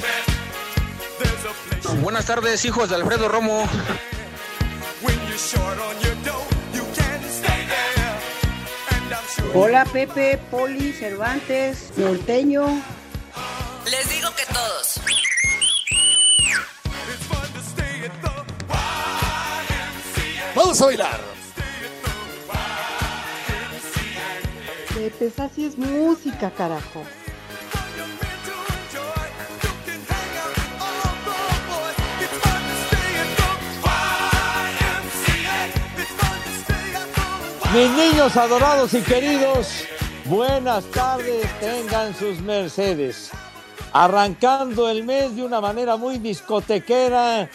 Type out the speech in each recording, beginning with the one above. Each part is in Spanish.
Man, there's a place Buenas tardes, hijos de Alfredo Romo. Hola Pepe, Poli, Cervantes, Norteño. Les digo que todos. Vamos a bailar. Pepe, esa sí es música, carajo. Mis niños adorados y queridos, buenas tardes, tengan sus mercedes. Arrancando el mes de una manera muy discotequera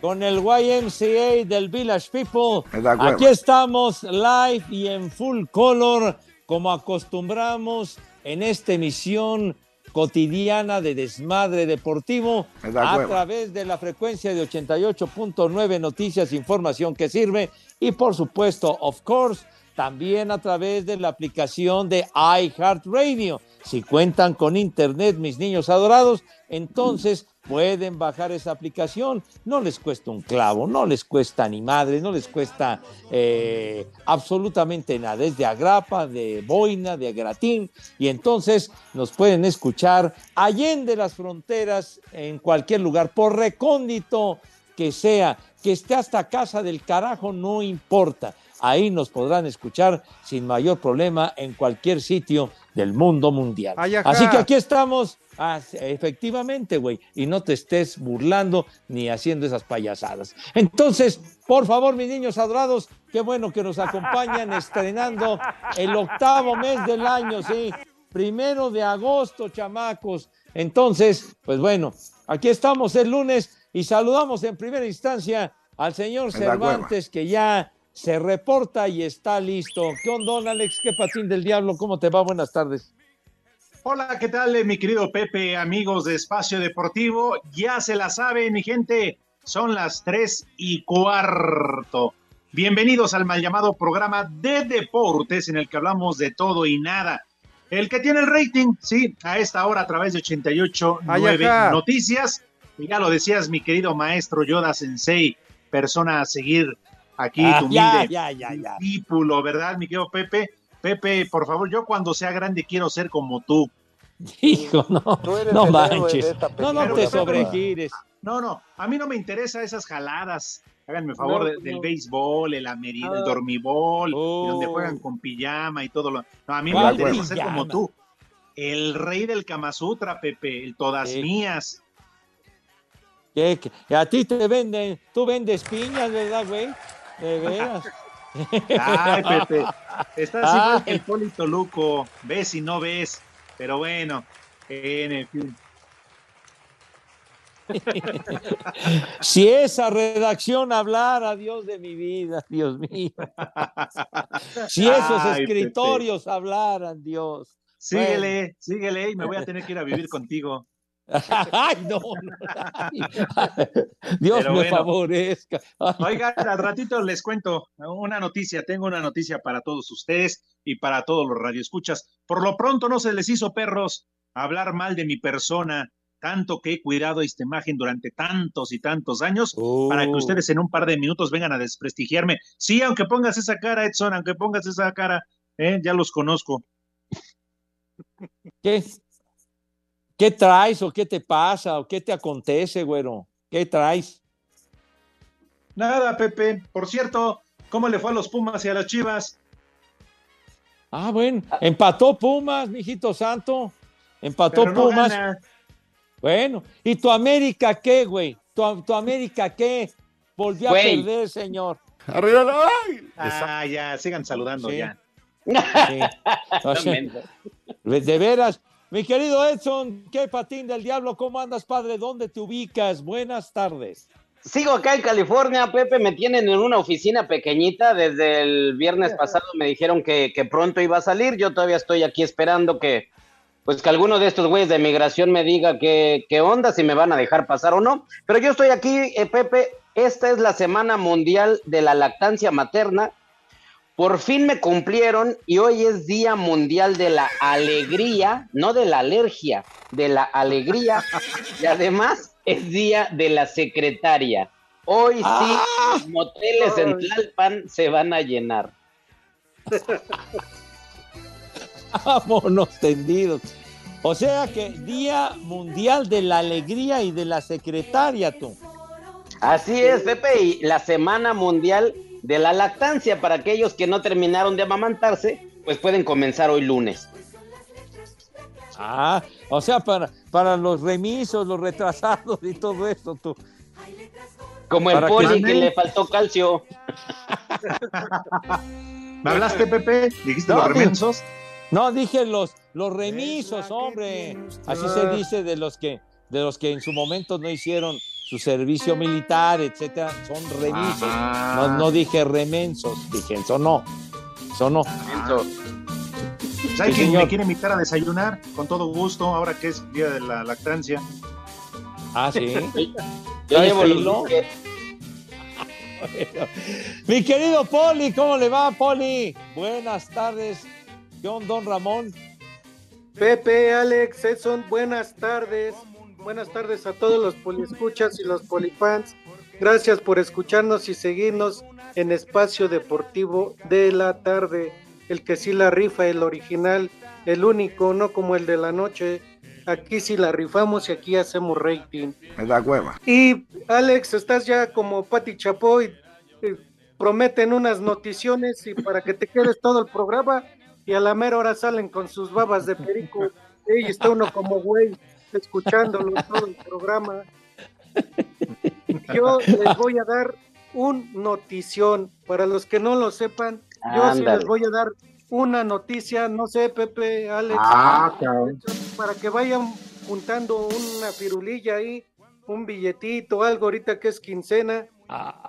con el YMCA del Village People. Aquí estamos live y en full color, como acostumbramos en esta emisión cotidiana de desmadre deportivo a hueva. través de la frecuencia de 88.9 Noticias, información que sirve y por supuesto, of course, también a través de la aplicación de iHeartRadio. Si cuentan con internet, mis niños adorados, entonces pueden bajar esa aplicación. No les cuesta un clavo, no les cuesta ni madre, no les cuesta eh, absolutamente nada. Es de agrapa, de boina, de gratín. Y entonces nos pueden escuchar allende las fronteras, en cualquier lugar, por recóndito que sea, que esté hasta casa del carajo, no importa. Ahí nos podrán escuchar sin mayor problema en cualquier sitio del mundo mundial. Así que aquí estamos, Ah, efectivamente, güey, y no te estés burlando ni haciendo esas payasadas. Entonces, por favor, mis niños adorados, qué bueno que nos acompañan estrenando el octavo mes del año, sí, primero de agosto, chamacos. Entonces, pues bueno, aquí estamos el lunes y saludamos en primera instancia al señor Cervantes, que ya se reporta y está listo. ¿Qué onda, Alex? ¿Qué patín del diablo? ¿Cómo te va? Buenas tardes. Hola, ¿qué tal, eh, mi querido Pepe, amigos de Espacio Deportivo? Ya se la sabe, mi gente, son las tres y cuarto. Bienvenidos al mal llamado programa de deportes en el que hablamos de todo y nada. El que tiene el rating, sí, a esta hora a través de 88 Ay, 9 ajá. noticias. Y ya lo decías, mi querido maestro Yoda Sensei, persona a seguir aquí, Ah, tu ya, humilde ya, ya, ya. discípulo, ¿verdad, mi querido Pepe? Pepe, por favor, yo cuando sea grande quiero ser como tú. Hijo, no, Tú eres no manches. No, no te sobregires. No, no, a mí no me interesa esas jaladas. Háganme favor No, del béisbol, el amerido, el Ah. dormibol, Oh. donde juegan con pijama y todo lo. No, a mí me ¿Cuál interesa ser como tú. El rey del Kama Sutra, Pepe, el todas Sí. mías. ¿Qué, qué? A ti te venden, tú vendes piñas, ¿verdad, güey? De veras. Ay, Pepe, estás Ay. igual que el Polito Luco, ves y no ves, pero bueno, en fin. Si esa redacción hablara, Dios de mi vida, Dios mío. Si esos Ay, escritorios hablaran, Dios. Síguele, síguele y me voy a tener que ir a vivir contigo. Ay, no. no. Ay, Dios Pero me bueno. favorezca. Ay, Oigan, al ratito les cuento una noticia, tengo una noticia para todos ustedes y para todos los radioescuchas. Por lo pronto no se les hizo perros hablar mal de mi persona, tanto que he cuidado esta imagen durante tantos y tantos años, para que Oh. ustedes en un par de minutos vengan a desprestigiarme. Sí, aunque pongas esa cara, Edson, aunque pongas esa cara, ¿eh? ya los conozco. ¿Qué? ¿Qué traes o qué te pasa o qué te acontece, güero? ¿Qué traes? Nada, Pepe. Por cierto, ¿cómo le fue a los Pumas y a las Chivas? Ah, bueno, empató Pumas, mijito santo. Empató Pero no Pumas. gana. Bueno, ¿y tu América qué, güey? ¿Tu, tu América qué? Volvió a perder, señor. Arriba ¡Ay! Ah, ya, sigan saludando Sí. ya. Sí. O sea, de veras. Mi querido Edson, ¿qué patín del diablo? ¿Cómo andas, padre? ¿Dónde te ubicas? Buenas tardes. Sigo acá en California, Pepe, me tienen en una oficina pequeñita. Desde el viernes pasado me dijeron que, pronto iba a salir. Yo todavía estoy aquí esperando que, pues, que alguno de estos güeyes de migración me diga qué, qué onda, si me van a dejar pasar o no. Pero yo estoy aquí, eh, Pepe. Esta es la Semana Mundial de la Lactancia Materna. Por fin me cumplieron y hoy es Día Mundial de la Alegría, no de la alergia, de la alegría. Y además es Día de la Secretaria. Hoy sí, los moteles en Tlalpan se van a llenar. Vámonos tendidos. O sea que Día Mundial de la Alegría y de la Secretaria, tú. Así es, Pepe, y la Semana Mundial de la Lactancia para aquellos que no terminaron de amamantarse, pues pueden comenzar hoy lunes. Ah, o sea, para, para los remisos, los retrasados y todo esto, tú. Como el que poli que, ganen. le faltó calcio. ¿Me hablaste, Pepe? ¿Dijiste No, los remensos? No, dije los, los remisos, hombre. Así se dice de los que, de los que en su momento no hicieron su servicio militar, etcétera, son remisos. No, no dije remensos, dije eso no. Eso no. ¿Sabes Sí, quién señor. me quiere invitar a desayunar? Con todo gusto, ahora que es Día de la Lactancia. Ah, sí. Yo ¿Traes llevo biscuits. Mi querido Poli, ¿cómo le va, Poli? Buenas tardes. John Don Ramón. Pepe, Alex, Edson, buenas tardes. Buenas tardes a todos los poliescuchas y los polifans. Gracias por escucharnos y seguirnos en Espacio Deportivo de la tarde. El que sí la rifa, el original, el único, no como el de la noche. Aquí sí la rifamos y aquí hacemos rating. Me da hueva. Y Alex, estás ya como Pati Chapoy. eh, prometen unas noticiones y para que te quedes todo el programa y a la mera hora salen con sus babas de perico. Y está uno como güey escuchándolo todo el programa. Yo les voy a dar un notición. Para los que no lo sepan, yo sí les voy a dar una noticia. No sé, Pepe, Alex Ah, para que vayan juntando una firulilla ahí, un billetito, algo ahorita que es quincena.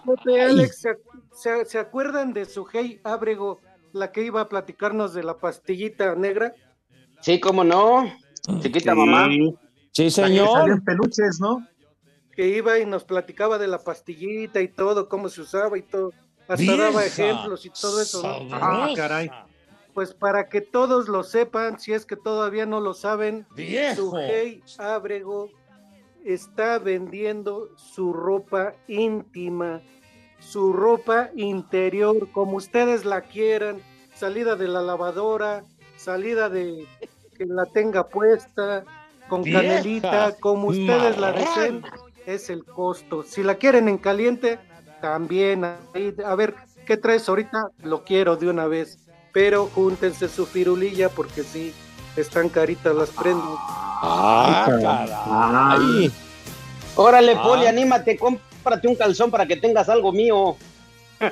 Pepe, Alex, ¿se, se- se acuerdan de su Hey Ábrego, la que iba a platicarnos de la pastillita negra? Sí, cómo no. Chiquita mamá. Sí, señor. peluches, ¿no? Que iba y nos platicaba de la pastillita y todo, cómo se usaba y todo. Hasta daba Vieja, ejemplos y todo eso. ¿no? Ah, caray. Pues para que todos lo sepan, si es que todavía no lo saben, Viejo. su Hey Ábrego está vendiendo su ropa íntima, su ropa interior, como ustedes la quieran, salida de la lavadora, salida de que la tenga puesta, con Vieja, canelita, como ustedes la deseen, es el costo. Si la quieren en caliente, también. ahí, a ver, ¿qué traes ahorita? Lo quiero de una vez. Pero júntense su firulilla porque sí, están caritas las prendas. Ah, caray. Órale, Ah. Poli, anímate, cómprate un calzón para que tengas algo mío.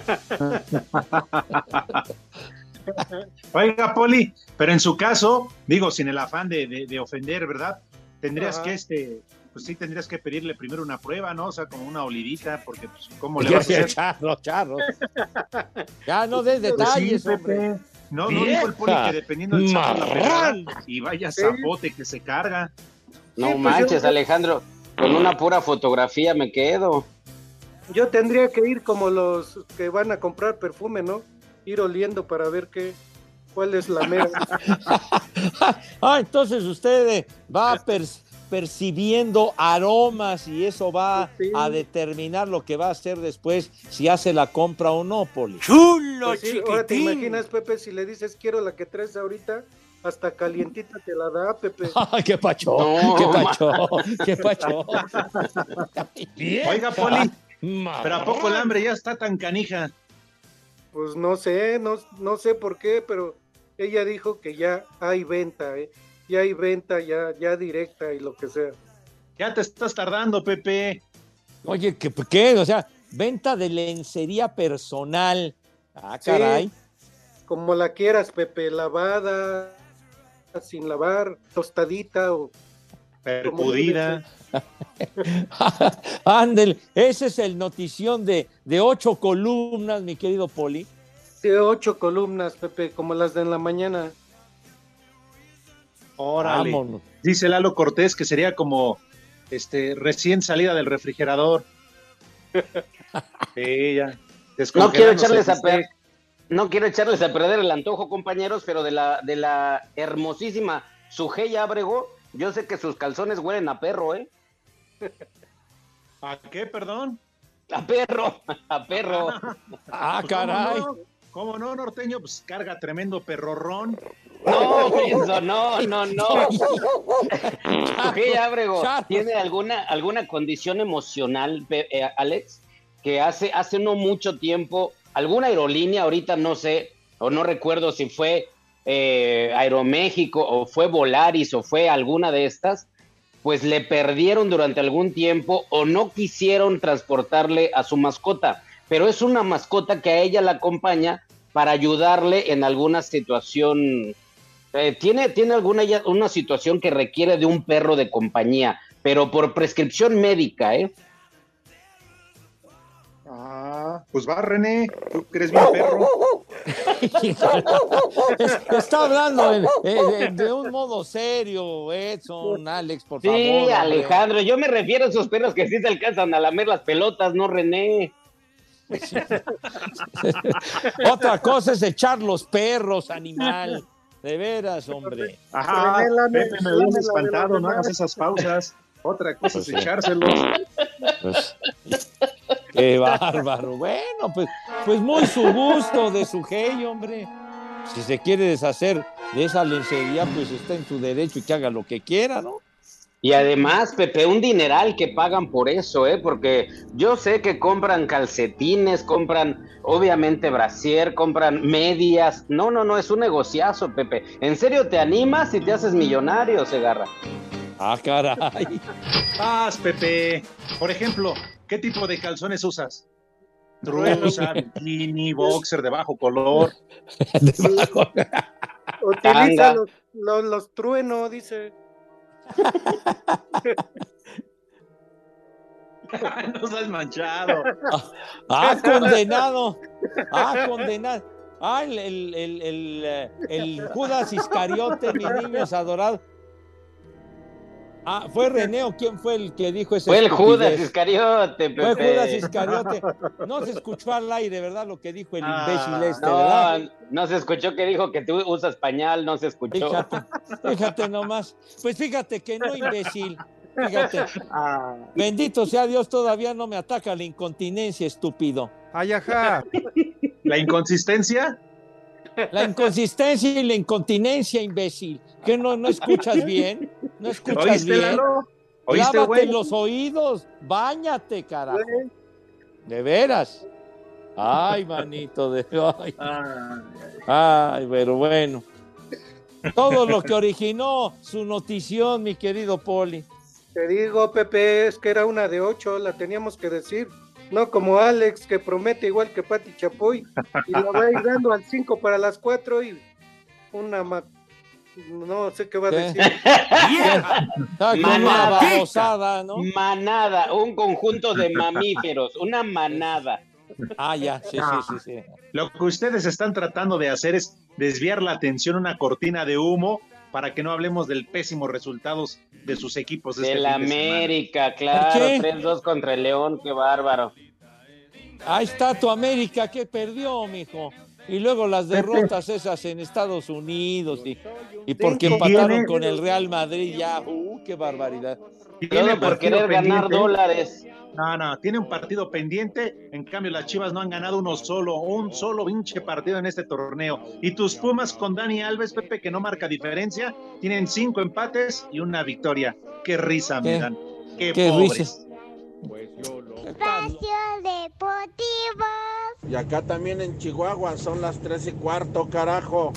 Oiga, Poli, pero en su caso, digo, sin el afán de, de- de ofender, ¿verdad? Tendrías Ajá. que, este, pues sí, tendrías que pedirle primero una prueba, ¿no? O sea, como una olidita, porque, pues, ¿cómo le vas a hacer? charros, charros. Ya no des Pues sí, detalles, hombre. No, no dijo el Poli que dependiendo del saco de la marrán. y vaya zapote que se carga. No Sí, pues manches, yo- Alejandro. Con una pura fotografía me quedo. Yo tendría que ir como los que van a comprar perfume, ¿no? Ir oliendo para ver qué, cuál es la mera. Ah, entonces usted eh, va per- percibiendo aromas y eso va Sí. a determinar lo que va a hacer después, si hace la compra o no, Poli. Pues sí, ahora te imaginas, Pepe, si le dices quiero la que traes ahorita, hasta calientita te la da, Pepe. Ay, qué pacho, No, qué pacho, qué pacho. Oiga, Poli, pero ¿a poco el hambre ya está tan canija? Pues no sé, no, no sé por qué, pero ella dijo que ya hay venta, ¿eh? ya hay venta, ya, ya directa y lo que sea. Ya te estás tardando, Pepe. Oye, ¿qué? qué? O sea, venta de lencería personal. Ah, caray. Sí, como la quieras, Pepe, lavada, sin lavar, tostadita o percudida. Ándel, ese es el notición de, de ocho columnas, mi querido Poli. De ocho columnas, Pepe, como las de en la mañana. Órale. Vámonos. Dice Lalo Cortés que sería como este recién salida del refrigerador. sí, ya. No quiero echarles a perder. No quiero echarles a perder el antojo, compañeros, pero de la, de la hermosísima Sujeya Abrego, yo sé que sus calzones huelen a perro, ¿eh? ¿A qué, perdón? A perro, a perro. ah, caray. ¿Cómo no, norteño? Pues carga tremendo perrorrón. No, no, no, no. ¿Qué, Abrego? ¿Tiene alguna, alguna condición emocional, eh, Alex? Que hace, hace no mucho tiempo, alguna aerolínea, ahorita no sé, o no recuerdo si fue eh, Aeroméxico, o fue Volaris, o fue alguna de estas, pues le perdieron durante algún tiempo o no quisieron transportarle a su mascota pero es una mascota que a ella la acompaña para ayudarle en alguna situación. Eh, tiene, tiene alguna una situación que requiere de un perro de compañía, pero por prescripción médica, ¿eh? Ah, pues va, René, tú crees mi perro. Está hablando de un modo serio, Edson, Alex, por favor. Sí, Alejandro, yo me refiero a esos perros que sí se alcanzan a lamer las pelotas, no René. Otra cosa es echar los perros, animal. De veras, hombre. Ajá, Pepe me habías espantado, no hagas esas pausas. Otra cosa es pues echárselos. Pues, qué bárbaro. Bueno, pues, pues muy su gusto de su hey, hombre. Si se quiere deshacer de esa lencería, pues está en su derecho y que haga lo que quiera, ¿no? Y además, Pepe, un dineral que pagan por eso, ¿eh? Porque yo sé que compran calcetines, compran obviamente brasier, compran medias. No, no, no, es un negociazo, Pepe. ¿En serio te animas y te haces millonario, Segarra? Ah, caray. Paz, Pepe. Por ejemplo, ¿qué tipo de calzones usas? Trusa, bikini, boxer de bajo color. Utiliza los, los, los truenos, dice. Nos has manchado. Ah, condenado. Ah, condenado. Ah, el, el, el, eh, el, Judas Iscariote, mis niños adorados. Ah, ¿fue René o quién fue el que dijo eso? Fue el Judas Iscariote, Fue Judas Iscariote. No se escuchó al aire, ¿verdad? Lo que dijo el imbécil ah, este, ¿verdad? No se escuchó que dijo que tú usas pañal, no se escuchó. Fíjate, fíjate nomás. Pues fíjate que no, imbécil. Fíjate. Ah. Bendito sea Dios, todavía no me ataca la incontinencia, estúpido. Ay, ajá. ¿La inconsistencia? La inconsistencia y la incontinencia, imbécil. ¿Que no, no escuchas bien? ¿No escuchas bien? ¿Oíste, Lávate los oídos, bañate, carajo. De veras. Ay, manito de. Ay. Ay, pero bueno. Todo lo que originó su notición, mi querido Poli. Te digo, Pepe, es que era una de ocho, la teníamos que decir. No como Alex, que promete igual que Pati Chapoy, y la va a ir dando al 5 para las 4 y una no sé qué va a decir. manada, ¿no? manada, un conjunto de mamíferos, una manada. Ah, ya, sí, sí, sí, sí. Lo que ustedes están tratando de hacer es desviar la atención una cortina de humo para que no hablemos del pésimo resultados de sus equipos. De este América, claro, 3-2 contra el León, qué bárbaro. Ahí está tu América que perdió, mijo. Y luego las derrotas esas en Estados Unidos y, y porque empataron con el Real Madrid ya, uh, qué barbaridad. Todo por querer ganar dólares. No, no, tiene un partido pendiente. En cambio, las Chivas no han ganado uno solo, un solo pinche partido en este torneo. Y tus Pumas con Dani Alves, Pepe, que no marca diferencia, tienen cinco empates y una victoria. Qué risa, ¿Qué? dan. Qué, pobres. Espacio Deportivo. Y acá también en Chihuahua son las tres y cuarto, carajo.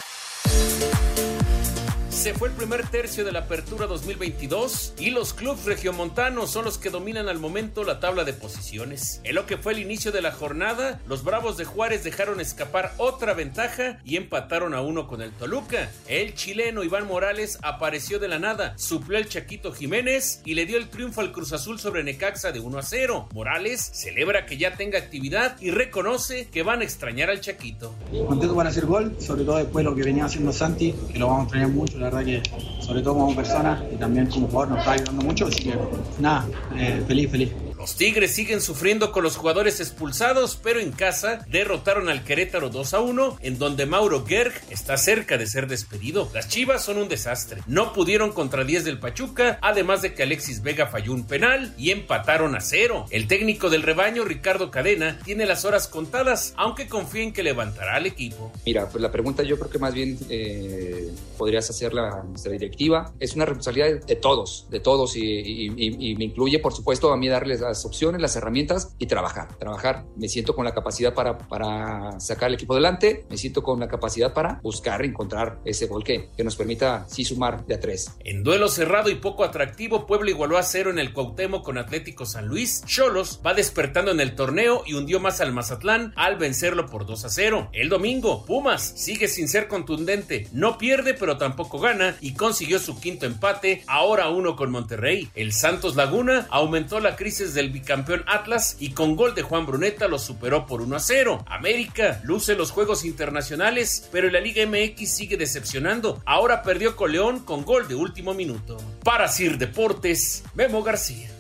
Se fue el primer tercio de la apertura 2022 y los clubes regiomontanos son los que dominan al momento la tabla de posiciones. En lo que fue el inicio de la jornada, los Bravos de Juárez dejaron escapar otra ventaja y empataron a uno con el Toluca. El chileno Iván Morales apareció de la nada, suplió el Chaquito Jiménez y le dio el triunfo al Cruz Azul sobre Necaxa de 1 a 0. Morales celebra que ya tenga actividad y reconoce que van a extrañar al Chaquito. Contento van a hacer gol, sobre todo después de lo que venía haciendo Santi, que lo vamos a extrañar mucho, sobre todo como persona y también como jugador nos está ayudando mucho, así que nada, eh, feliz, feliz. Los Tigres siguen sufriendo con los jugadores expulsados, pero en casa derrotaron al Querétaro 2 a 1, en donde Mauro Gerg está cerca de ser despedido. Las Chivas son un desastre. No pudieron contra 10 del Pachuca, además de que Alexis Vega falló un penal y empataron a cero. El técnico del rebaño, Ricardo Cadena, tiene las horas contadas, aunque confía en que levantará al equipo. Mira, pues la pregunta yo creo que más bien eh, podrías hacerla a nuestra directiva. Es una responsabilidad de todos, de todos, y, y, me incluye, por supuesto, a mí darles la las opciones, las herramientas y trabajar. Trabajar. Me siento con la capacidad para, para sacar el equipo adelante, me siento con la capacidad para buscar, encontrar ese gol que, que nos permita sí sumar de a tres. En duelo cerrado y poco atractivo, Puebla igualó a cero en el Cuauhtémoc con Atlético San Luis. Cholos va despertando en el torneo y hundió más al Mazatlán al vencerlo por 2 a 0. El domingo, Pumas sigue sin ser contundente, no pierde pero tampoco gana y consiguió su quinto empate, ahora uno con Monterrey. El Santos Laguna aumentó la crisis del bicampeón Atlas y con gol de Juan Bruneta lo superó por 1 a 0. América luce los juegos internacionales, pero la Liga MX sigue decepcionando. Ahora perdió con León con gol de último minuto. Para Sir Deportes, Memo García.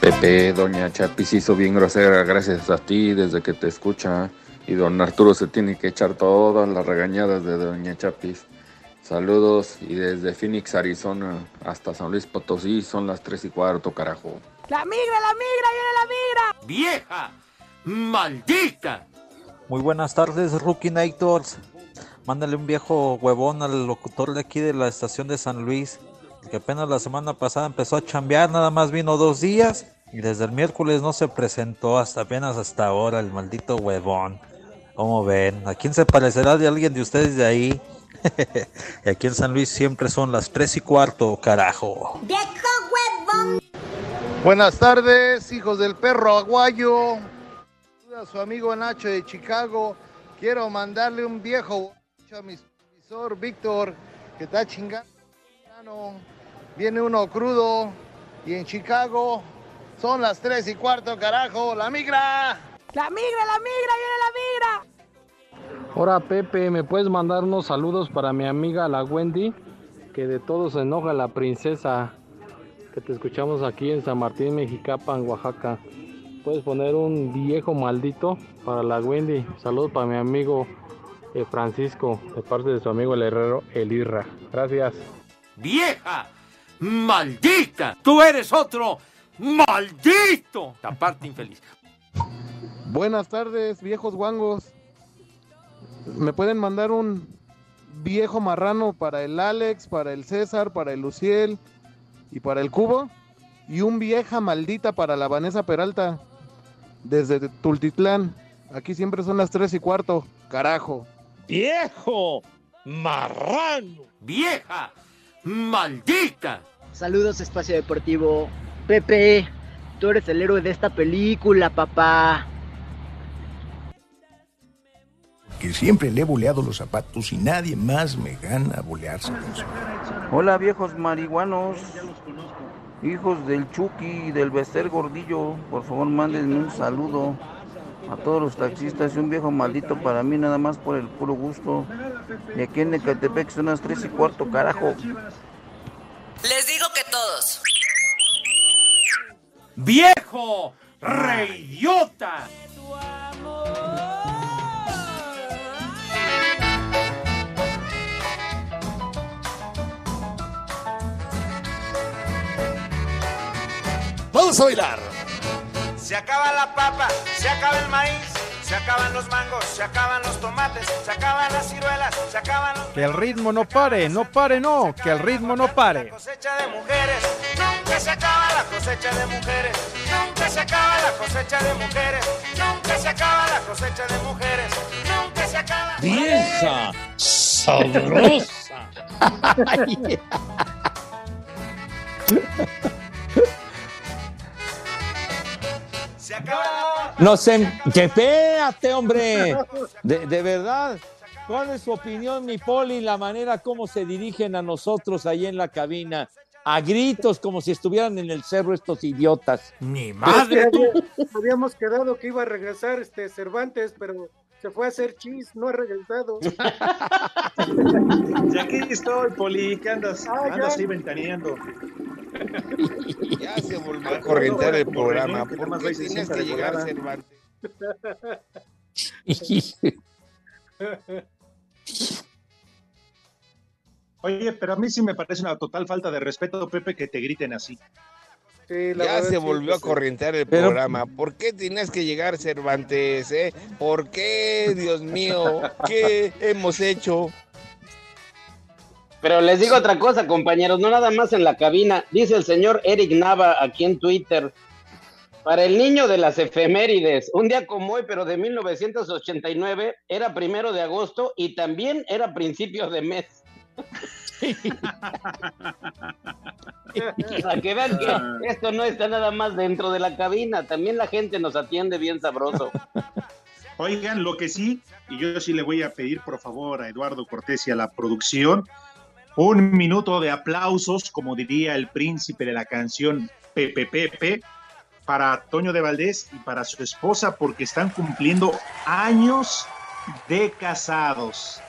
Pepe, doña Chapis hizo bien grosera gracias a ti desde que te escucha. Y don Arturo se tiene que echar todas las regañadas de doña Chapis. Saludos y desde Phoenix, Arizona hasta San Luis Potosí son las 3 y cuarto, carajo. La migra, la migra, viene la migra. ¡Vieja! ¡Maldita! Muy buenas tardes, Rookie Nightors. Mándale un viejo huevón al locutor de aquí de la estación de San Luis, que apenas la semana pasada empezó a chambear, nada más vino dos días y desde el miércoles no se presentó hasta apenas hasta ahora el maldito huevón. ¿Cómo ven? ¿A quién se parecerá de alguien de ustedes de ahí? y aquí en San Luis siempre son las 3 y cuarto, carajo. Buenas tardes, hijos del perro aguayo. A su amigo Nacho de Chicago. Quiero mandarle un viejo a mi supervisor Víctor, que está chingando. Viene uno crudo. Y en Chicago son las 3 y cuarto, carajo. ¡La migra! La migra, la migra, viene la migra. Hola Pepe, ¿me puedes mandar unos saludos para mi amiga la Wendy? Que de todo se enoja la princesa. Que te escuchamos aquí en San Martín, Mexicapan, Oaxaca. Puedes poner un viejo maldito para la Wendy. Saludos para mi amigo eh, Francisco, de parte de su amigo el herrero Elirra. Gracias. ¡Vieja! ¡Maldita! ¡Tú eres otro! ¡Maldito! Aparte infeliz. Buenas tardes, viejos guangos. ¿Me pueden mandar un viejo marrano para el Alex, para el César, para el Luciel y para el Cubo? Y un vieja maldita para la Vanessa Peralta desde Tultitlán. Aquí siempre son las tres y cuarto. Carajo. ¡Viejo! ¡Marrano! ¡Vieja! ¡Maldita! Saludos, Espacio Deportivo. Pepe, tú eres el héroe de esta película, papá. Que siempre le he boleado los zapatos y nadie más me gana a bolearse. Hola, viejos marihuanos. Hijos del Chucky y del Bester Gordillo, por favor mándenme un saludo a todos los taxistas y un viejo maldito para mí nada más por el puro gusto. Y aquí en Ecatepec son las 3 y cuarto, carajo. Les digo que todos. ¡Viejo! ¡Reyota! Vamos a bailar. Se acaba la papa, se acaba el maíz, se acaban los mangos, se acaban los tomates, se acaban las ciruelas, se acaban los... Que el ritmo no pare, no pare, no, que el ritmo no pare. cosecha de mujeres, nunca se acaba la cosecha de mujeres, nunca se acaba la cosecha de mujeres, nunca se acaba la cosecha de mujeres, nunca se acaba. ¡Vieja! ¡Sabrosa! Se acaba. No sé, que espérate, hombre. De, de verdad. ¿Cuál es su opinión, mi Poli, la manera como se dirigen a nosotros ahí en la cabina? A gritos, como si estuvieran en el cerro estos idiotas. Mi madre. Habíamos quedado que iba a regresar este Cervantes, pero se fue a hacer chis, no ha regresado. Y aquí estoy, Poli, que andas, Ah, ya. andas ahí ventaneando. Ya se volvió a corrientar el programa. ¿Por más qué cinta que llegar? Cervantes? Oye, pero a mí sí me parece una total falta de respeto, Pepe, que te griten así. Ya se volvió a corrientar el Pero- programa. ¿Por qué tienes que llegar Cervantes? Eh? ¿Por qué, Dios mío? ¿Qué hemos hecho? Pero les digo otra cosa, compañeros, no nada más en la cabina. Dice el señor Eric Nava aquí en Twitter. Para el niño de las efemérides, un día como hoy, pero de 1989, era primero de agosto y también era principio de mes. Para que vean que esto no está nada más dentro de la cabina, también la gente nos atiende bien sabroso. Oigan, lo que sí, y yo sí le voy a pedir por favor a Eduardo Cortés y a la producción, un minuto de aplausos, como diría el príncipe de la canción Pepe Pepe, para Toño de Valdés y para su esposa, porque están cumpliendo años de casados.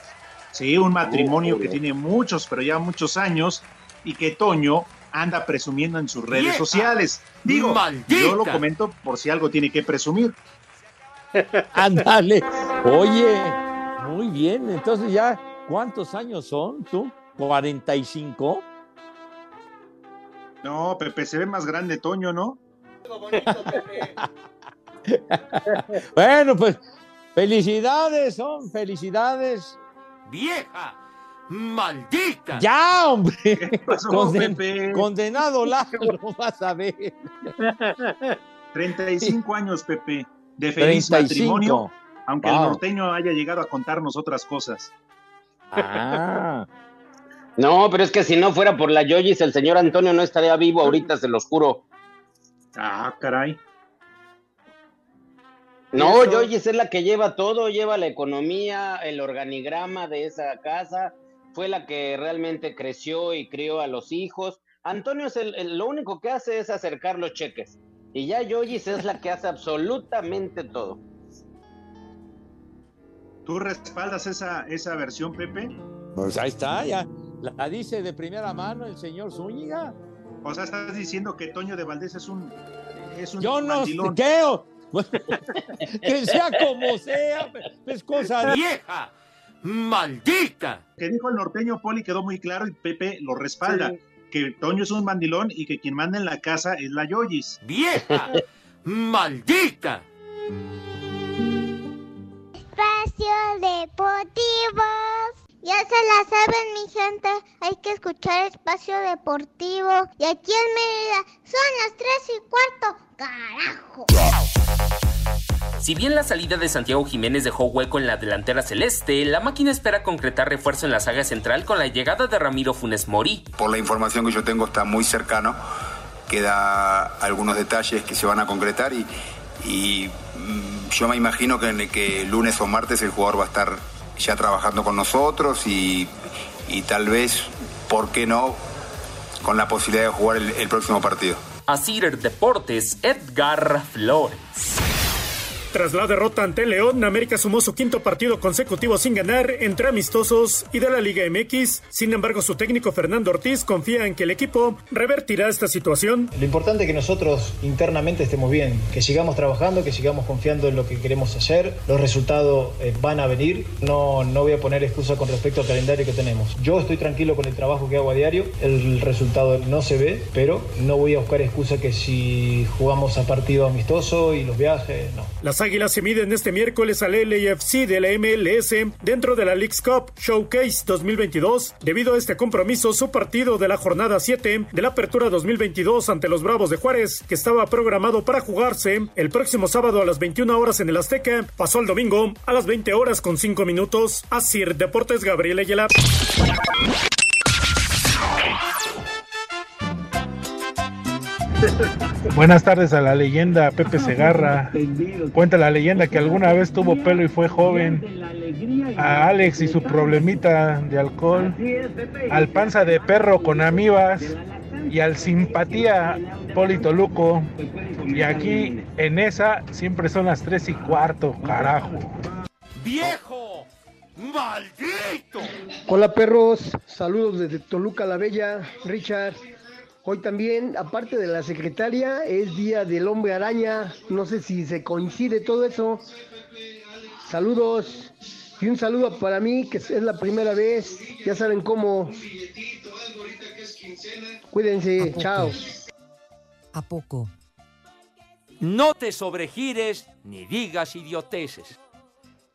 Sí, un matrimonio que tiene muchos, pero ya muchos años, y que Toño anda presumiendo en sus redes ¡Vieja! sociales. Digo, ¡Maldita! yo lo comento por si algo tiene que presumir. Ándale. Oye, muy bien. Entonces ya, ¿cuántos años son tú? ¿45? No, Pepe, se ve más grande Toño, ¿no? Bueno, pues felicidades, son felicidades. ¡Vieja! ¡Maldita! Ya, hombre. pasó, Conden- Pepe? Condenado Lázaro, vas a ver. 35 años, Pepe, de feliz 35. matrimonio, aunque el norteño haya llegado a contarnos otras cosas. Ah. No, pero es que si no fuera por la Yoyis, el señor Antonio no estaría vivo ahorita, se los juro. Ah, caray. No, Eso- Yoyis es la que lleva todo, lleva la economía, el organigrama de esa casa, fue la que realmente creció y crió a los hijos. Antonio es el, el- lo único que hace es acercar los cheques. Y ya Yoyis es la que hace absolutamente todo. ¿Tú respaldas esa, esa versión, Pepe? Pues ahí está, ya. La dice de primera mano el señor Zúñiga. O sea, estás diciendo que Toño de Valdés es un, es un Yo no mandilón. que sea como sea, es cosa ¡Vieja! ¡Maldita! Que dijo el norteño Poli quedó muy claro y Pepe lo respalda. Que Toño es un mandilón y que quien manda en la casa es la Yoyis. ¡Vieja! ¡Maldita! Espacio Deportivo. Ya se la saben, mi gente. Hay que escuchar Espacio Deportivo. Y aquí en Mérida son las 3 y cuarto. ¡Carajo! Si bien la salida de Santiago Jiménez dejó hueco en la delantera celeste, la máquina espera concretar refuerzo en la saga central con la llegada de Ramiro Funes Mori. Por la información que yo tengo está muy cercano, queda algunos detalles que se van a concretar y, y, mm, yo me imagino que, que lunes o martes el jugador va a estar ya trabajando con nosotros y, y tal vez, ¿por qué no?, con la posibilidad de jugar el, el próximo partido. Asir Deportes, Edgar Flores. Tras la derrota ante León, América sumó su quinto partido consecutivo sin ganar entre amistosos y de la Liga MX. Sin embargo, su técnico Fernando Ortiz confía en que el equipo revertirá esta situación. Lo importante es que nosotros internamente estemos bien, que sigamos trabajando, que sigamos confiando en lo que queremos hacer. Los resultados eh, van a venir. No, no voy a poner excusa con respecto al calendario que tenemos. Yo estoy tranquilo con el trabajo que hago a diario. El resultado no se ve, pero no voy a buscar excusa que si jugamos a partido amistoso y los viajes, no. Las Águilas se miden este miércoles al LAFC de la MLS dentro de la League's Cup Showcase 2022. Debido a este compromiso, su partido de la jornada 7 de la Apertura 2022 ante los Bravos de Juárez, que estaba programado para jugarse el próximo sábado a las 21 horas en el Azteca, pasó al domingo a las 20 horas con 5 minutos. Así Deportes Gabriel Ayala. Buenas tardes a la leyenda Pepe Segarra. Cuenta la leyenda que alguna vez tuvo pelo y fue joven. A Alex y su problemita de alcohol. Al panza de perro con amibas. Y al simpatía Polito Luco. Y aquí en esa siempre son las tres y cuarto, carajo. ¡Viejo! ¡Maldito! Hola perros, saludos desde Toluca la Bella, Richard. Hoy también, aparte de la secretaria, es Día del Hombre Araña. No sé si se coincide todo eso. Saludos y un saludo para mí, que es la primera vez. Ya saben cómo. Cuídense, chao. ¿A poco? No te sobregires ni digas idioteces.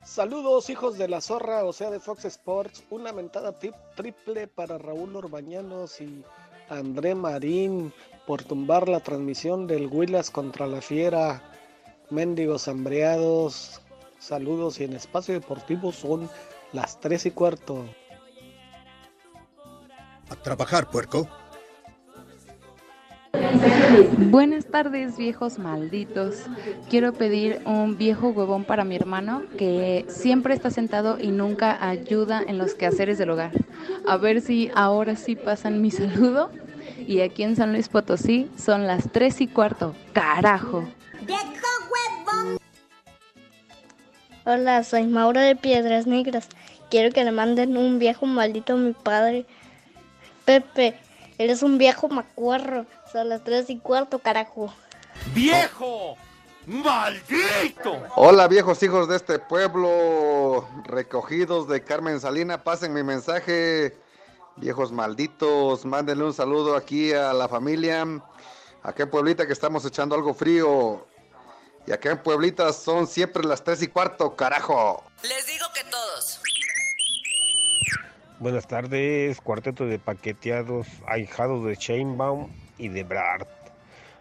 Saludos, hijos de la zorra, o sea, de Fox Sports. Una mentada tip triple para Raúl Orbañanos y André Marín por tumbar la transmisión del Willas contra la Fiera. Mendigos hambreados. Saludos y en espacio deportivo son las 3 y cuarto. A trabajar, puerco. Buenas tardes, viejos malditos. Quiero pedir un viejo huevón para mi hermano que siempre está sentado y nunca ayuda en los quehaceres del hogar. A ver si ahora sí pasan mi saludo. Y aquí en San Luis Potosí son las tres y cuarto. ¡Carajo! Hola, soy Mauro de Piedras Negras. Quiero que le manden un viejo maldito a mi padre. Pepe, eres un viejo macuarro. Son las tres y cuarto, carajo. ¡Viejo! ¡Maldito! Hola viejos hijos de este pueblo, recogidos de Carmen Salina, pasen mi mensaje, viejos malditos, mándenle un saludo aquí a la familia, acá en Pueblita que estamos echando algo frío, y acá en Pueblita son siempre las tres y cuarto, carajo. Les digo que todos. Buenas tardes, cuarteto de paqueteados, ahijados de Shanebaum y de Brad.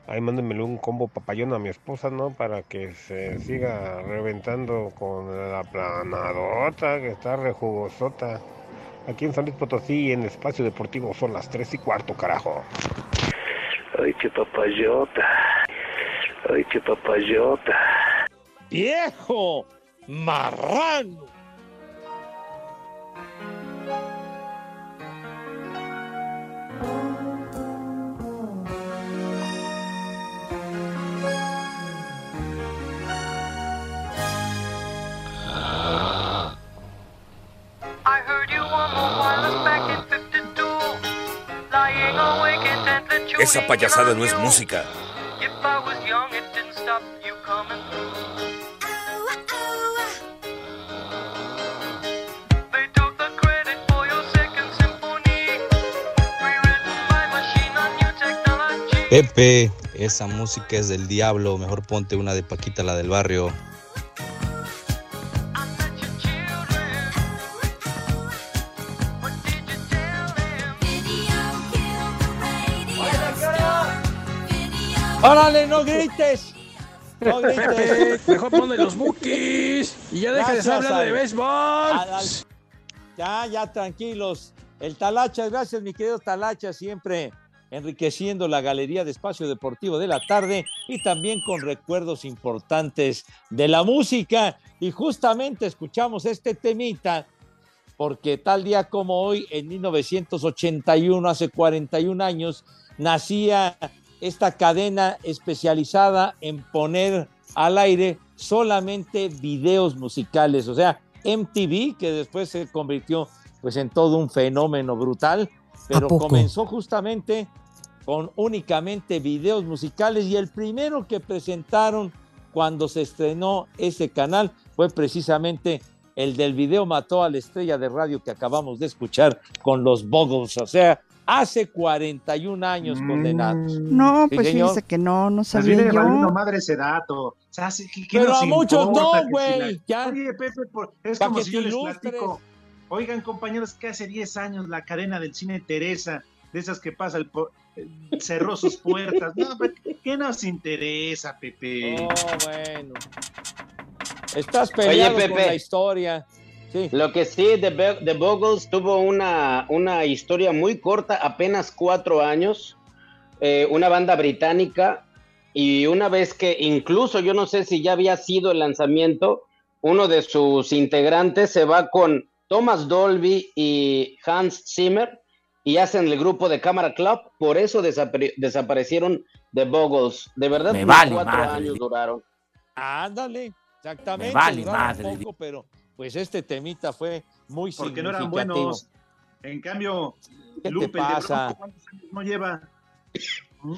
Ahí mándenmele un combo papayón a mi esposa, ¿no? Para que se siga reventando con la planadota, que está rejugosota. Aquí en San Luis Potosí, en Espacio Deportivo, son las 3 y cuarto, carajo. Ay, qué papayota. Ay, qué papayota. ¡Viejo! ¡Marrano! By machine on new technology. Pepe, esa música es del diablo. Mejor ponte una de Paquita, la del barrio. ¡Órale, no grites! No grites. mejor ponle los bookies y ya deja de hablando de béisbol. Ya, ya, tranquilos. El Talacha, gracias, mi querido Talacha, siempre enriqueciendo la galería de espacio deportivo de la tarde y también con recuerdos importantes de la música. Y justamente escuchamos este temita porque tal día como hoy, en 1981, hace 41 años, nacía esta cadena especializada en poner al aire solamente videos musicales, o sea, MTV, que después se convirtió pues en todo un fenómeno brutal, pero comenzó justamente con únicamente videos musicales y el primero que presentaron cuando se estrenó ese canal fue precisamente el del video Mató a la estrella de radio que acabamos de escuchar con los Buggles, o sea, hace 41 años condenados. No, Sí, pues señor. fíjese que no, no Pues sabía yo. madre ese dato. O sea, sí, ¿qué- qué Pero a muchos no, si güey, la-. Oye, Pepe, por- es como que si yo les platico. Oigan, compañeros, que hace 10 años la cadena del cine Teresa, de esas que pasa, el po- eh, cerró sus puertas. No, pero ¿qué nos interesa, Pepe? Oh, bueno. Estás peleado Oye, con Pepe. la historia. Lo que sí, The, The Buggles tuvo una, una historia muy corta, apenas cuatro años, eh, una banda británica, y una vez que incluso yo no sé si ya había sido el lanzamiento, uno de sus integrantes se va con Thomas Dolby y Hans Zimmer y hacen el grupo de Cámara Club, por eso desapare- desaparecieron The Buggles. De verdad, Me unos vale cuatro madre. años duraron. Ándale, exactamente. Me vale madre. poco, pero pues este temita fue muy Porque no eran buenos. En cambio, ¿Qué te Lupe, de pasa? Bronco, ¿cuántos años no lleva? ¿Mm?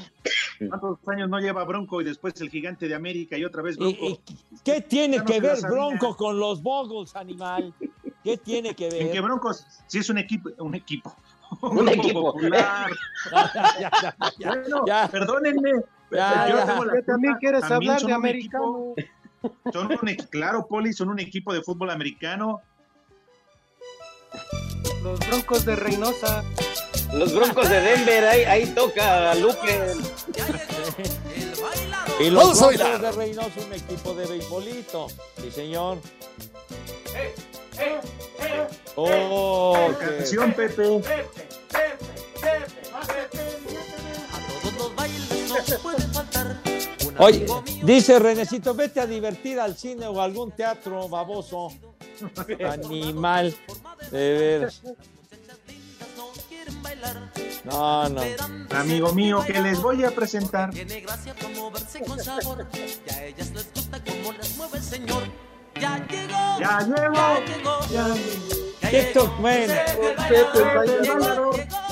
¿Cuántos años no lleva Bronco y después el gigante de América y otra vez Bronco? ¿Qué tiene no que ver sabía. Bronco con los Boggles, animal? ¿Qué tiene que ver? En que Broncos sí es un equipo, un equipo. Un equipo. popular. Ya, ya, ya, Bueno, ya. perdónenme. Ya, yo ya. tengo la Ya también quieres También hablar de americano. equipo- son un claro, Poli, son un equipo de fútbol americano. Los Broncos de Reynosa. Los Broncos de Denver, ahí, ahí toca Luque. Y los Vamos a Broncos de Reynosa, un equipo de beisbolito. Sí, señor. Oh, qué- Canción, Pepe. Oye, dice Renecito, vete a divertir al cine o a algún teatro, baboso. Animal. De veras. No, no. Amigo mío, que les voy a presentar. Tiene gracia por moverse con sabor. Y a ellas les gusta cómo las mueve el señor. Ya llegó. Ya llegó. Ya llegó. Ya Pepe, el bailador. bailador. Llegó,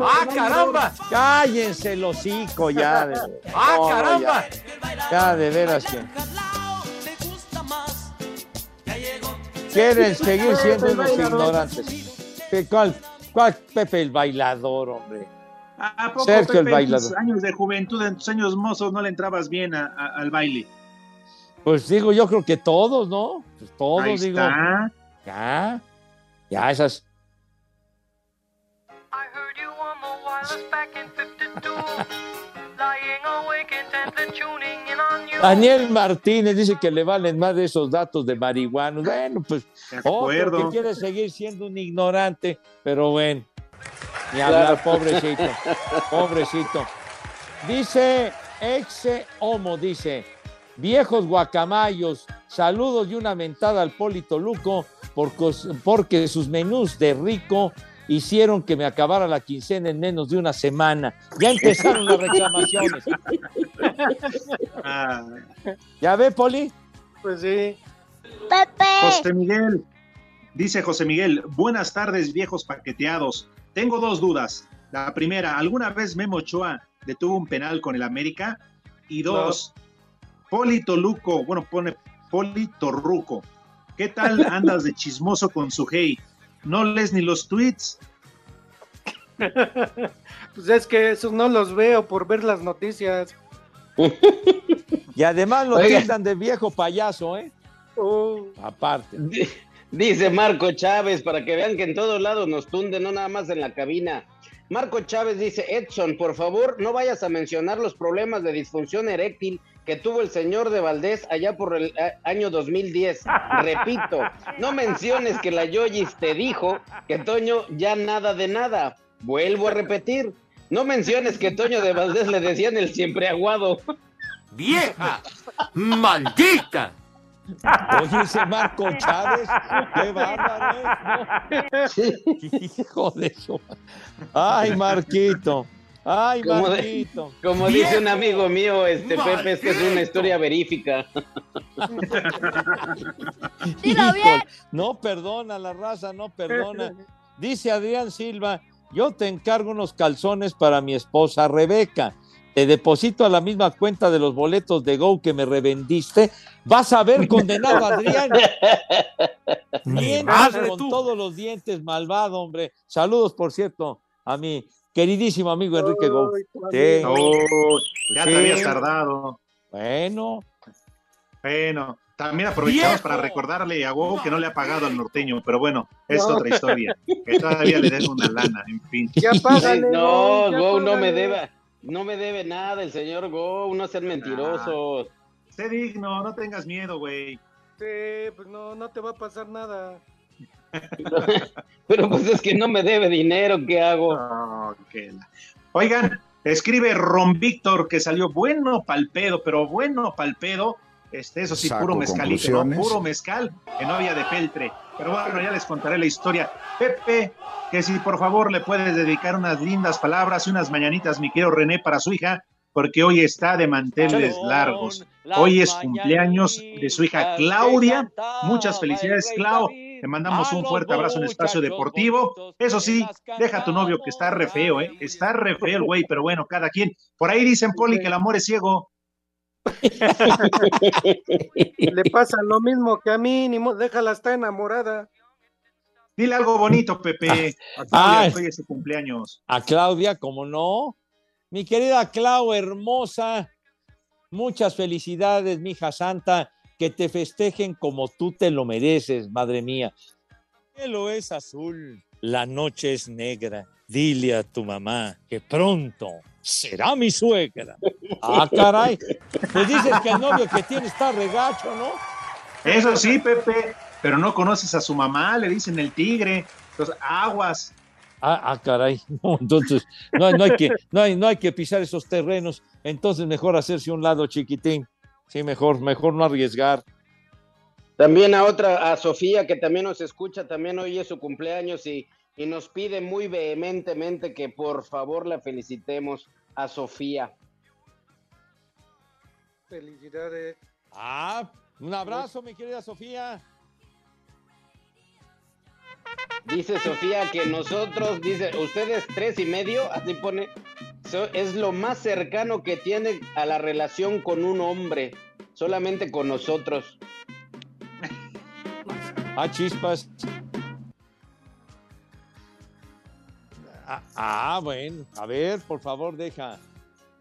¡Ah, caramba! Cállense el hocico ya. de- ¡Ah, No, no, caramba! Ya, Ya, de veras que. Quieren seguir siendo Pepe, unos bailador. ignorantes. ¿Qué- ¿Cuál, ¿Cuál Pepe el bailador, hombre? ¿A poco, Sergio el Pepe, en tus bailador. años de juventud, en tus años mozos, no le entrabas bien a- a- al baile? Pues digo, yo creo que todos, ¿no? Pues todos, Ahí digo. está. Ya. Ya, esas. Daniel Martínez dice que le valen más de esos datos de marihuana. Bueno, pues otro que quiere seguir siendo un ignorante, pero bueno. Ni hablar, Claro. pobrecito. Pobrecito. Dice Exe Homo, dice, viejos guacamayos, saludos y una mentada al Polito Luco porque sus menús de rico hicieron que me acabara la quincena en menos de una semana. Ya empezaron las reclamaciones. Ah, ¿Ya ve, Poli? Pues sí. Pepe. José Miguel, dice José Miguel, buenas tardes viejos paqueteados. Tengo dos dudas. La primera, ¿alguna vez Memo Ochoa detuvo un penal con el América? Y dos, Polito Luco, bueno, pone Polito Ruco. ¿Qué tal andas de chismoso con su hey? ¿No lees ni los tweets? Pues es que esos no los veo por ver las noticias. Y además lo tildan de viejo payaso, ¿eh? Oh, Aparte. Di- Dice Marco Chávez, para que vean que en todos lados nos tunden, no nada más en la cabina. Marco Chávez dice, Edson, por favor, no vayas a mencionar los problemas de disfunción eréctil que tuvo el señor de Valdés allá por el a- año 2010. Repito, no menciones que la Yoyis te dijo que Toño ya nada de nada. Vuelvo a repetir, no menciones que Toño de Valdés le decían el siempre aguado. ¡Vieja! ¡Maldita! Oye, ese Marco Chávez, qué bárbaro es, ¿no? Hijo de eso. Ay, Marquito. Ay, Como, de- como dice un amigo mío, este Pepe, es que es una historia verífica. Híjole, no perdona la raza, no perdona. Dice Adrián Silva, yo te encargo unos calzones para mi esposa Rebeca. te deposito a la misma cuenta de los boletos de Go que me revendiste. Vas a ver condenado Adrián. Mientras con todos los dientes, malvado, hombre. Saludos, por cierto, a mi queridísimo amigo Enrique Go. Sí. Oh, ya Sí. te habías tardado. Bueno. Bueno, también aprovechamos ¡Viejo! para recordarle a Go que no le ha pagado al norteño, pero bueno, es No. otra historia. Que todavía le den una lana, en fin. Ay, no, Go no me debe, no me debe nada el señor Go, no sean mentirosos. Sé digno, no tengas miedo, güey. Sí, pues no, no te va a pasar nada. Pero pues es que no me debe dinero, ¿qué hago? Oh, qué la- Oigan, escribe Ron Víctor que salió bueno palpedo, pero bueno palpedo. Este, eso sí, Saco puro mezcalito, ¿no? Puro mezcal, que no había de peltre. Pero bueno, ya les contaré la historia. Pepe, que si por favor le puedes dedicar unas lindas palabras y unas mañanitas, mi querido René, para su hija, porque hoy está de manteles largos. Hoy es cumpleaños de su hija Claudia. Muchas felicidades, Clau. Te mandamos un fuerte abrazo en Espacio Deportivo. Eso sí, deja a tu novio que está re feo, ¿eh? Está re feo el güey, pero bueno, cada quien. Por ahí dicen, Poli, que el amor es ciego. Le pasa lo mismo que a mí, ni déjala, está enamorada. Dile algo bonito, Pepe. A Ah. Claudia, hoy es su cumpleaños. A Claudia, como no. Mi querida Clau, hermosa, muchas felicidades, mi hija santa, que te festejen como tú te lo mereces, madre mía. El cielo es azul, la noche es negra. Dile a tu mamá que pronto será mi suegra. Ah, caray. Pues dices que el novio que tiene está regacho, ¿no? Eso sí, Pepe, pero no conoces a su mamá, le dicen el tigre. Entonces, aguas. Ah, ah, caray. No, entonces, no, no hay que, no, hay, no hay que pisar esos terrenos. Entonces, mejor hacerse un lado chiquitín. Sí, mejor, mejor no arriesgar. También a otra, a Sofía, que también nos escucha, también hoy es su cumpleaños y, y nos pide muy vehementemente que por favor la felicitemos a Sofía. Felicidades. Ah, un abrazo, mi querida Sofía. Dice Sofía que nosotros, dice, ustedes tres y medio, así pone, es lo más cercano que tiene a la relación con un hombre, solamente con nosotros. Ah, chispas. Ah, ah, bueno. A ver, por favor, deja.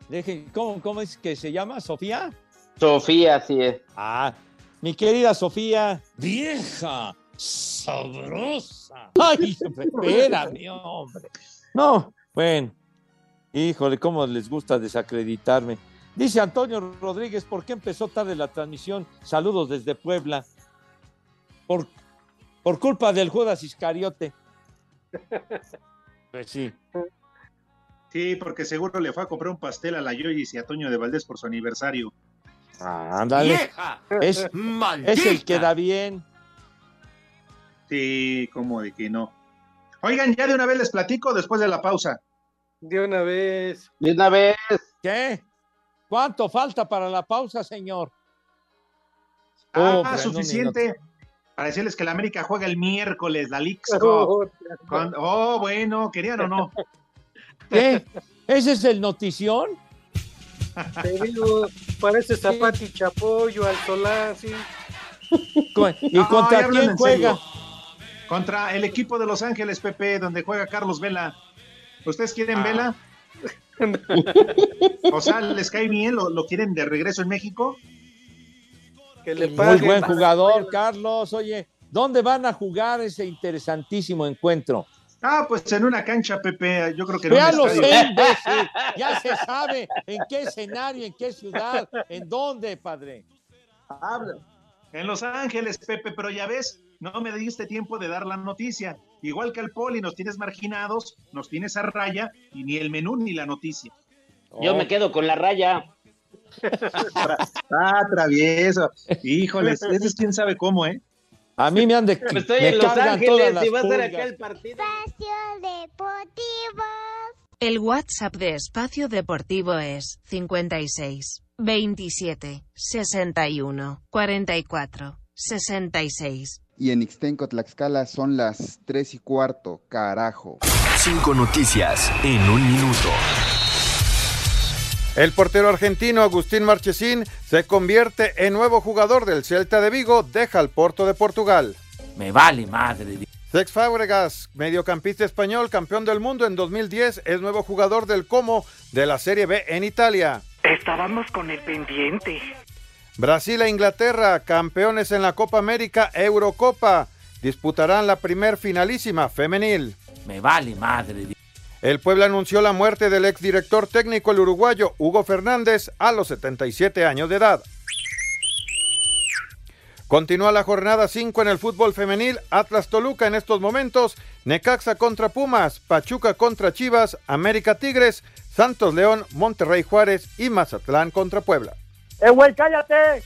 Deje, ¿cómo, ¿Cómo es que se llama? ¿Sofía? Sofía, así es. Ah, mi querida Sofía, vieja, sabrosa. Ay, espérame, hombre. No, bueno. Híjole, cómo les gusta desacreditarme. Dice Antonio Rodríguez, ¿por qué empezó tarde la transmisión? Saludos desde Puebla. Por, por culpa del Judas Iscariote. Pues sí. Sí, porque seguro le fue a comprar un pastel a la Yoyis y a Toño de Valdés por su aniversario. Ándale. ¡Vieja! Es, es el que da bien. Sí, como de que no. Oigan, ya de una vez les platico después de la pausa. De una vez. De una vez. ¿Qué? ¿Cuánto falta para la pausa, señor? Ah, Oh, suficiente para decirles que la América juega el miércoles, la Leagues Oh, Cup. Oh, bueno, querían o no. ¿Qué? ¿Ese es el notición? Te digo, parece Zapati Chapoyo, al Solá, sí. ¿Y No, contra quién juega? Contra el equipo de Los Ángeles, Pepe, donde juega Carlos Vela. ¿Ustedes quieren Ah. Vela? O sea, ¿les cae bien? ¿Lo, lo quieren de regreso en México? Que le Muy buen jugador, Carlos. Oye, ¿dónde van a jugar ese interesantísimo encuentro? Ah, pues en una cancha, Pepe. Yo creo que en un Ya lo estadio. sé, imbécil. Ya se sabe en qué escenario, en qué ciudad, en dónde, padre. Habla. En Los Ángeles, Pepe, pero ya ves, no me diste tiempo de dar la noticia. Igual que al Poli, nos tienes marginados, nos tienes a raya y ni el menú ni la noticia. Yo me quedo con la raya. Ah, travieso. Híjoles, ese es quién sabe cómo, ¿eh? A mí me han de. Estoy me en Los Ángeles y va a ser pulgas. acá el partido. Espacio Deportivo. El WhatsApp de Espacio Deportivo es 56 27 61 44 66. Y en Ixtenco, Tlaxcala son las 3 y cuarto, carajo. Cinco noticias en un minuto. El portero argentino Agustín Marchesín se convierte en nuevo jugador del Celta de Vigo, deja el Porto de Portugal. Me vale madre. Sex Fábregas, mediocampista español, campeón del mundo en 2010, es nuevo jugador del Como de la Serie B en Italia. Estábamos con el pendiente. Brasil e Inglaterra, campeones en la Copa América Eurocopa, disputarán la primer finalísima femenil. Me vale madre. El Puebla anunció la muerte del exdirector técnico el uruguayo Hugo Fernández a los 77 años de edad. Continúa la jornada 5 en el fútbol femenil. Atlas Toluca en estos momentos. Necaxa contra Pumas. Pachuca contra Chivas. América Tigres. Santos León. Monterrey Juárez. Y Mazatlán contra Puebla. ¡Eh, güey, cállate!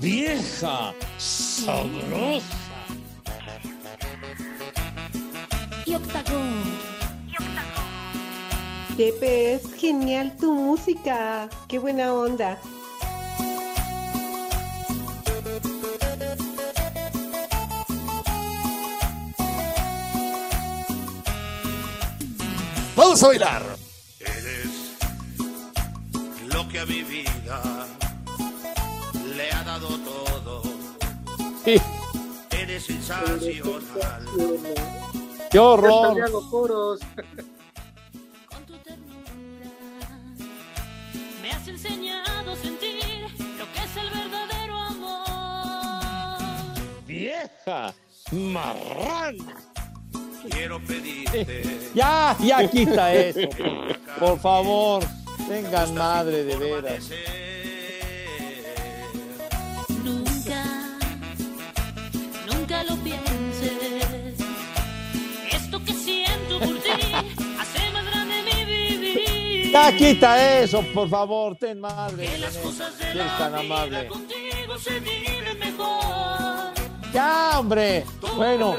Vieja sabrosa. y Octagón. Pepe, es genial tu música. Qué buena onda. Vamos a bailar. Eres lo que a mi vida le ha dado todo. Eres sensacional. ¡Qué horror! Ya hago coros. Me has enseñado a sentir lo que es el verdadero amor. ¡Vieja marrana! Quiero pedirte. Ya, ya quita eso. Por, favor, tengan madre de veras. Nunca, nunca lo pienses. Esto que siento por ti hace más grande mi vivir. Ya quita eso, por favor, ten madre. Que las cosas de la tan vida amable. contigo se viven mejor. Ya, hombre. Bueno,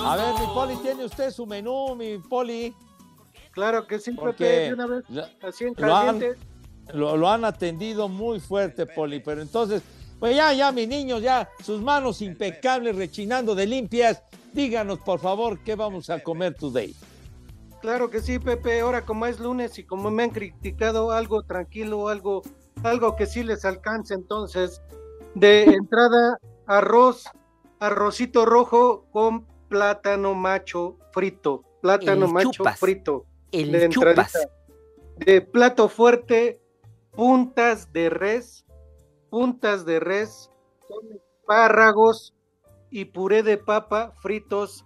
a ver, mi. Poli, ¿tiene usted su menú, mi Poli? Claro que sí, Porque Pepe, de una vez, así en lo han, lo han atendido muy fuerte, Poli, pero entonces, pues ya, ya, mis niños, ya, sus manos impecables, rechinando de limpias. Díganos, por favor, qué vamos a comer today. Claro que sí, Pepe. Ahora como es lunes y como me han criticado, algo tranquilo, algo, algo que sí les alcance. Entonces, de entrada, arroz, arrocito rojo con plátano macho frito. Plátano El macho chupas. frito. El de chupas. De plato fuerte, puntas de res, puntas de res, espárragos y puré de papa fritos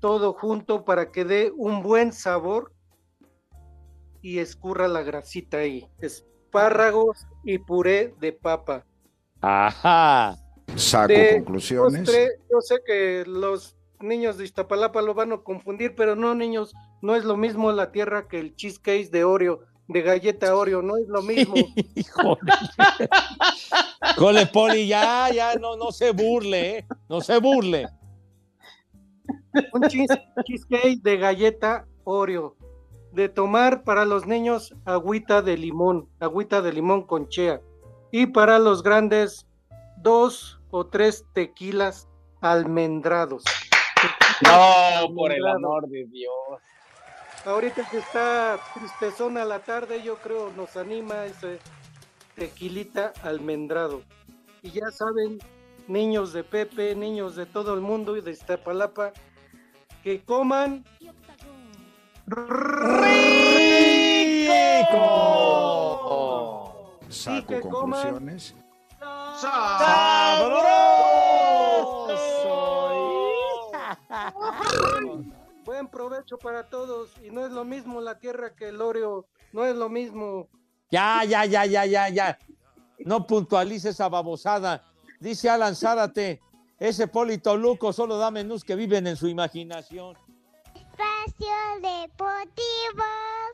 todo junto para que dé un buen sabor y escurra la grasita ahí. Espárragos y puré de papa. Ajá. Saco De conclusiones. postre, yo sé que los niños de Iztapalapa lo van a confundir, pero no, niños, no es lo mismo la tierra que el cheesecake de Oreo, de galleta Oreo, no es lo mismo. Cole, Poli, ya, ya, no, no se burle, ¿eh? No se burle. un cheese- cheesecake de galleta Oreo. De tomar para los niños agüita de limón, agüita de limón con chea. Y para los grandes, dos o tres tequilas almendrados. No, por el amor de Dios. Ahorita que está tristezona la tarde, yo creo nos anima ese tequilita almendrado. Y ya saben, niños de Pepe, niños de todo el mundo y de Iztapalapa, que coman ¡Rico! y que coman Conclusiones. Buen provecho para todos. Y no es lo mismo la tierra que el Oreo. No es lo mismo. Ya, ya, ya, ya, ya, ya. No puntualice esa babosada. Dice Alan Zárate, ese Poli Toluco solo da menús que viven en su imaginación. Espacio Deportivo.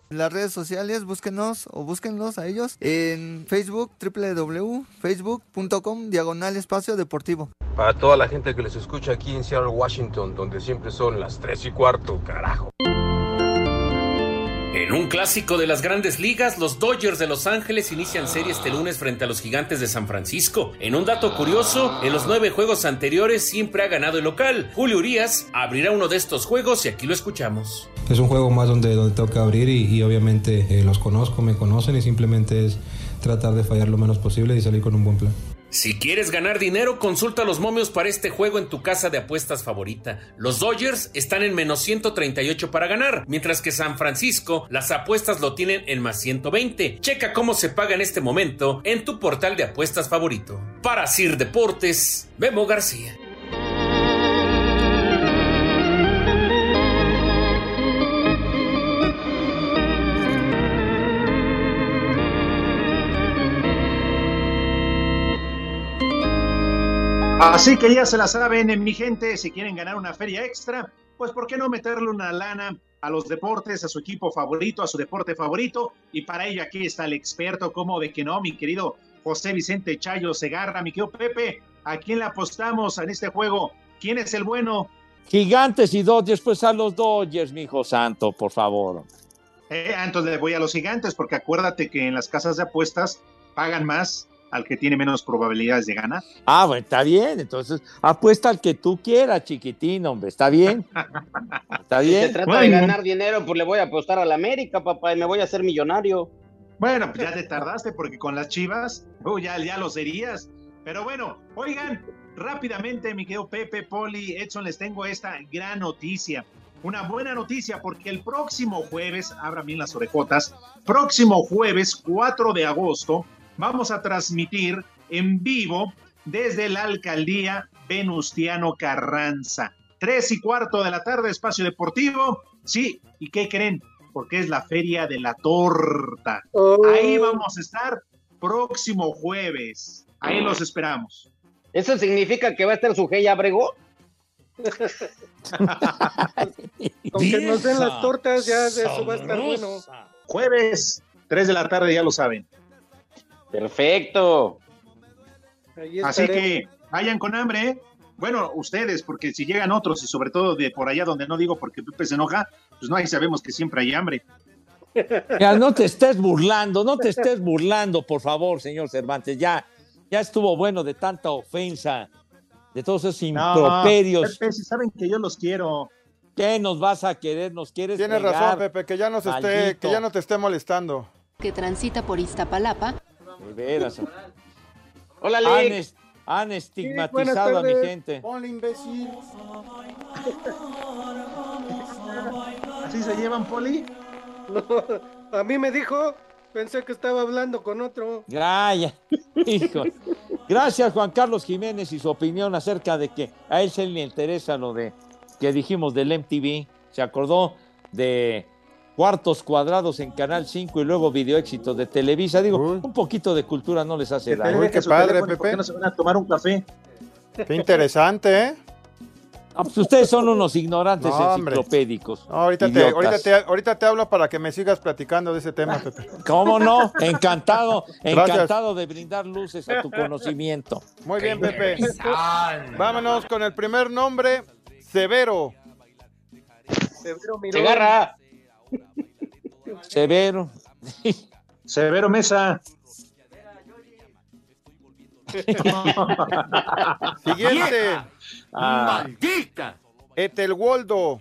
Las redes sociales, búsquenos o búsquenlos a ellos en Facebook, www.facebook.com, diagonal espacio deportivo. Para toda la gente que les escucha aquí en Seattle, Washington, donde siempre son las 3 y cuarto, carajo. En un clásico de las grandes ligas, los Dodgers de Los Ángeles inician serie este lunes frente a los Gigantes de San Francisco. En un dato curioso, en los nueve juegos anteriores siempre ha ganado el local. Julio Urias abrirá uno de estos juegos y aquí lo escuchamos. Es un juego más donde, donde tengo que abrir y, obviamente eh, los conozco, me conocen y simplemente es tratar de fallar lo menos posible y salir con un buen plan. Si quieres ganar dinero, consulta los momios para este juego en tu casa de apuestas favorita. Los Dodgers están en menos 138 para ganar, mientras que San Francisco las apuestas lo tienen en más 120. Checa cómo se paga en este momento en tu portal de apuestas favorito. Para Sir Deportes, Memo García. Así que ya se la saben, en mi gente, si quieren ganar una feria extra, pues ¿por qué no meterle una lana a los deportes, a su equipo favorito, a su deporte favorito? Y para ello aquí está el experto, como de que no, mi querido José Vicente Chayo Segarra, mi querido Pepe, ¿a quién le apostamos en este juego? ¿Quién es el bueno? Gigantes y Dodgers, pues a los Dodgers, mi hijo santo, por favor. Eh, entonces le voy a los gigantes, porque acuérdate que en las casas de apuestas pagan más al que tiene menos probabilidades de ganar. Ah, bueno, está bien. Entonces, apuesta al que tú quieras, chiquitín, hombre. Está bien. Está Si bien. se trata de ganar dinero, pues le voy a apostar a la América, papá, y me voy a hacer millonario. Bueno, pues ya te tardaste porque con las chivas, uh, ya, ya lo serías. Pero bueno, oigan, rápidamente, mi querido Pepe, Poli, Edson, les tengo esta gran noticia. Una buena noticia porque el próximo jueves, abran bien las orejotas, próximo jueves 4 de agosto, vamos a transmitir en vivo desde la alcaldía Venustiano Carranza. Tres y cuarto de la tarde, espacio deportivo. Sí, ¿y qué creen? Porque es la feria de la torta. Ahí vamos a estar próximo jueves. Ahí los esperamos. ¿Eso significa que va a estar su Gey Abrego? Aunque nos den las tortas, ya de eso va a estar bueno. Jueves, 3 de la tarde, ya lo saben. Perfecto. Así que vayan con hambre. Bueno, ustedes, porque si llegan otros y sobre todo de por allá donde no digo porque Pepe se enoja, pues no, ahí sabemos que siempre hay hambre. Ya no te estés burlando, no te estés burlando, por favor, señor Cervantes. Ya, ya estuvo bueno de tanta ofensa, de todos esos improperios. Pepe, si saben que yo los quiero. ¿Qué nos vas a querer? ¿Nos quieres Tienes pegar? razón, Pepe, que ya, nos esté, que ya no te esté molestando. que transita por Iztapalapa. De veras. Hola, es- han estigmatizado a mi gente. Ponle imbécil. ¿Así se llevan, Poli? No, a mí me dijo, pensé que estaba hablando con otro. Gracias, hijo. Gracias, Juan Carlos Jiménez, y su opinión acerca de que a él se le interesa lo de que dijimos del MTV. Se acordó de cuartos cuadrados en Canal 5 y luego video éxito de Televisa. Digo, un poquito de cultura no les hace daño. Uy, qué padre, ¿Por qué Pepe. no se van a tomar un café? Qué interesante, ¿eh? Ah, pues ustedes son unos ignorantes No, enciclopédicos. No, ahorita, te, ahorita, te, ahorita te hablo para que me sigas platicando de ese tema, Pepe. ¿Cómo no? Encantado, Gracias. encantado de brindar luces a tu conocimiento. Muy bien, Pepe. Vámonos con el primer nombre, Severo. Severo Mirón. Segarra. Severo. Severo Mesa. Siguiente, Ah, ¡Maldita! Etelwoldo.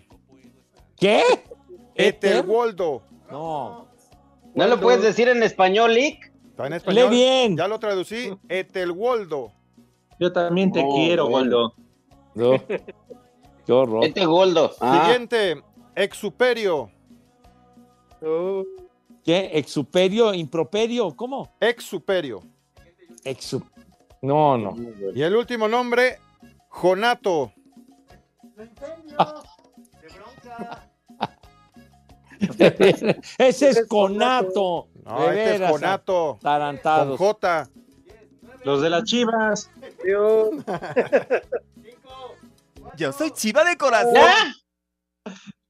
¿Qué? Etelwoldo. No. ¿No lo puedes decir en español, Lick? Está en español. Lee bien. Ya lo traducí. Etelwoldo. Yo también te Oh, quiero. Waldo. No. Qué horror. Este Goldo. Ah, Siguiente, Exuperio. ¿Qué? ¿Exuperio? ¿Improperio? ¿Cómo? Exuperio. Exu... No, no. Y el último nombre, Jonato. Ese es conato. No, De este es veras, Jonato. Con Tarantados. J. Los de las chivas. Dios. Yo soy chiva de corazón. ¿Ya?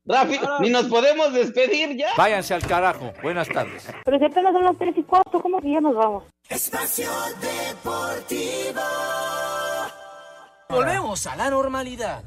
Rápido, ni nos podemos despedir ya. Váyanse al carajo. Buenas tardes. Pero si apenas son las 3 y cuarto, ¿cómo que ya nos vamos? Espacio Deportivo. Volvemos a la normalidad.